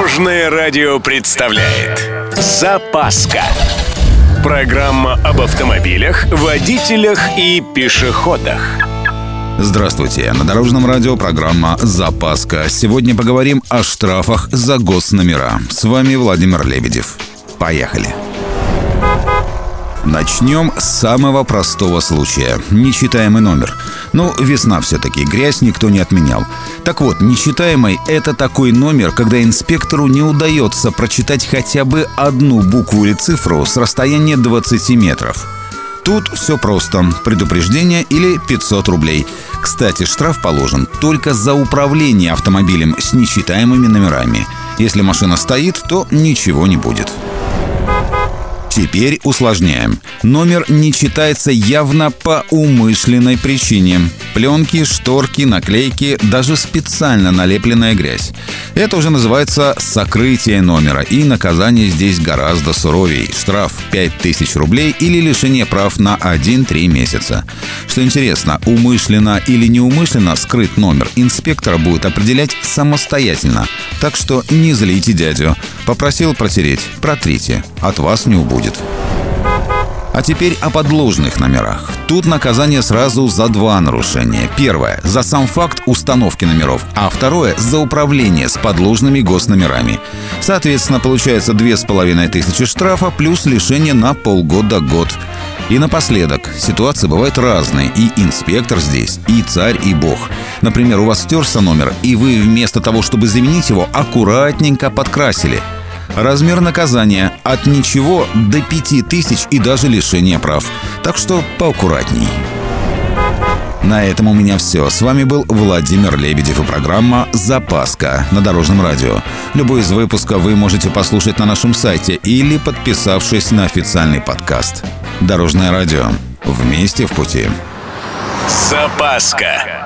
Дорожное радио представляет Запаска Программа об автомобилях, водителях и пешеходах Здравствуйте, на Дорожном радио программа «Запаска». Сегодня поговорим о штрафах за госномера. С вами Владимир Лебедев. Поехали. Начнем с самого простого случая. Нечитаемый номер. Ну, весна все-таки, грязь никто не отменял. Так вот, нечитаемый – это такой номер, когда инспектору не удается прочитать хотя бы одну букву или цифру с расстояния 20 метров. Тут все просто. Предупреждение или 500 рублей. Кстати, штраф положен только за управление автомобилем с нечитаемыми номерами. Если машина стоит, то ничего не будет. Теперь усложняем. Номер не читается явно по умышленной причине. Пленки, шторки, наклейки, даже специально налепленная грязь. Это уже называется сокрытие номера, и наказание здесь гораздо суровее. Штраф 5000 рублей или лишение прав на 1-3 месяца. Что интересно, умышленно или неумышленно скрыт номер инспектора будет определять самостоятельно. Так что не злите дядю. Попросил протереть, протрите. От вас не убудет. А теперь о подложных номерах. Тут наказание сразу за два нарушения. Первое – за сам факт установки номеров, а второе – за управление с подложными госномерами. Соответственно, получается две с половиной тысячи штрафа плюс лишение на полгода-год. И напоследок, ситуации бывают разные, и инспектор здесь, и царь, и бог. Например, у вас стерся номер, и вы вместо того, чтобы заменить его, аккуратненько подкрасили – Размер наказания от ничего до пяти тысяч и даже лишения прав. Так что поаккуратней. На этом у меня все. С вами был Владимир Лебедев и программа «Запаска» на Дорожном радио. Любой из выпусков вы можете послушать на нашем сайте или подписавшись на официальный подкаст. Дорожное радио. Вместе в пути. Запаска.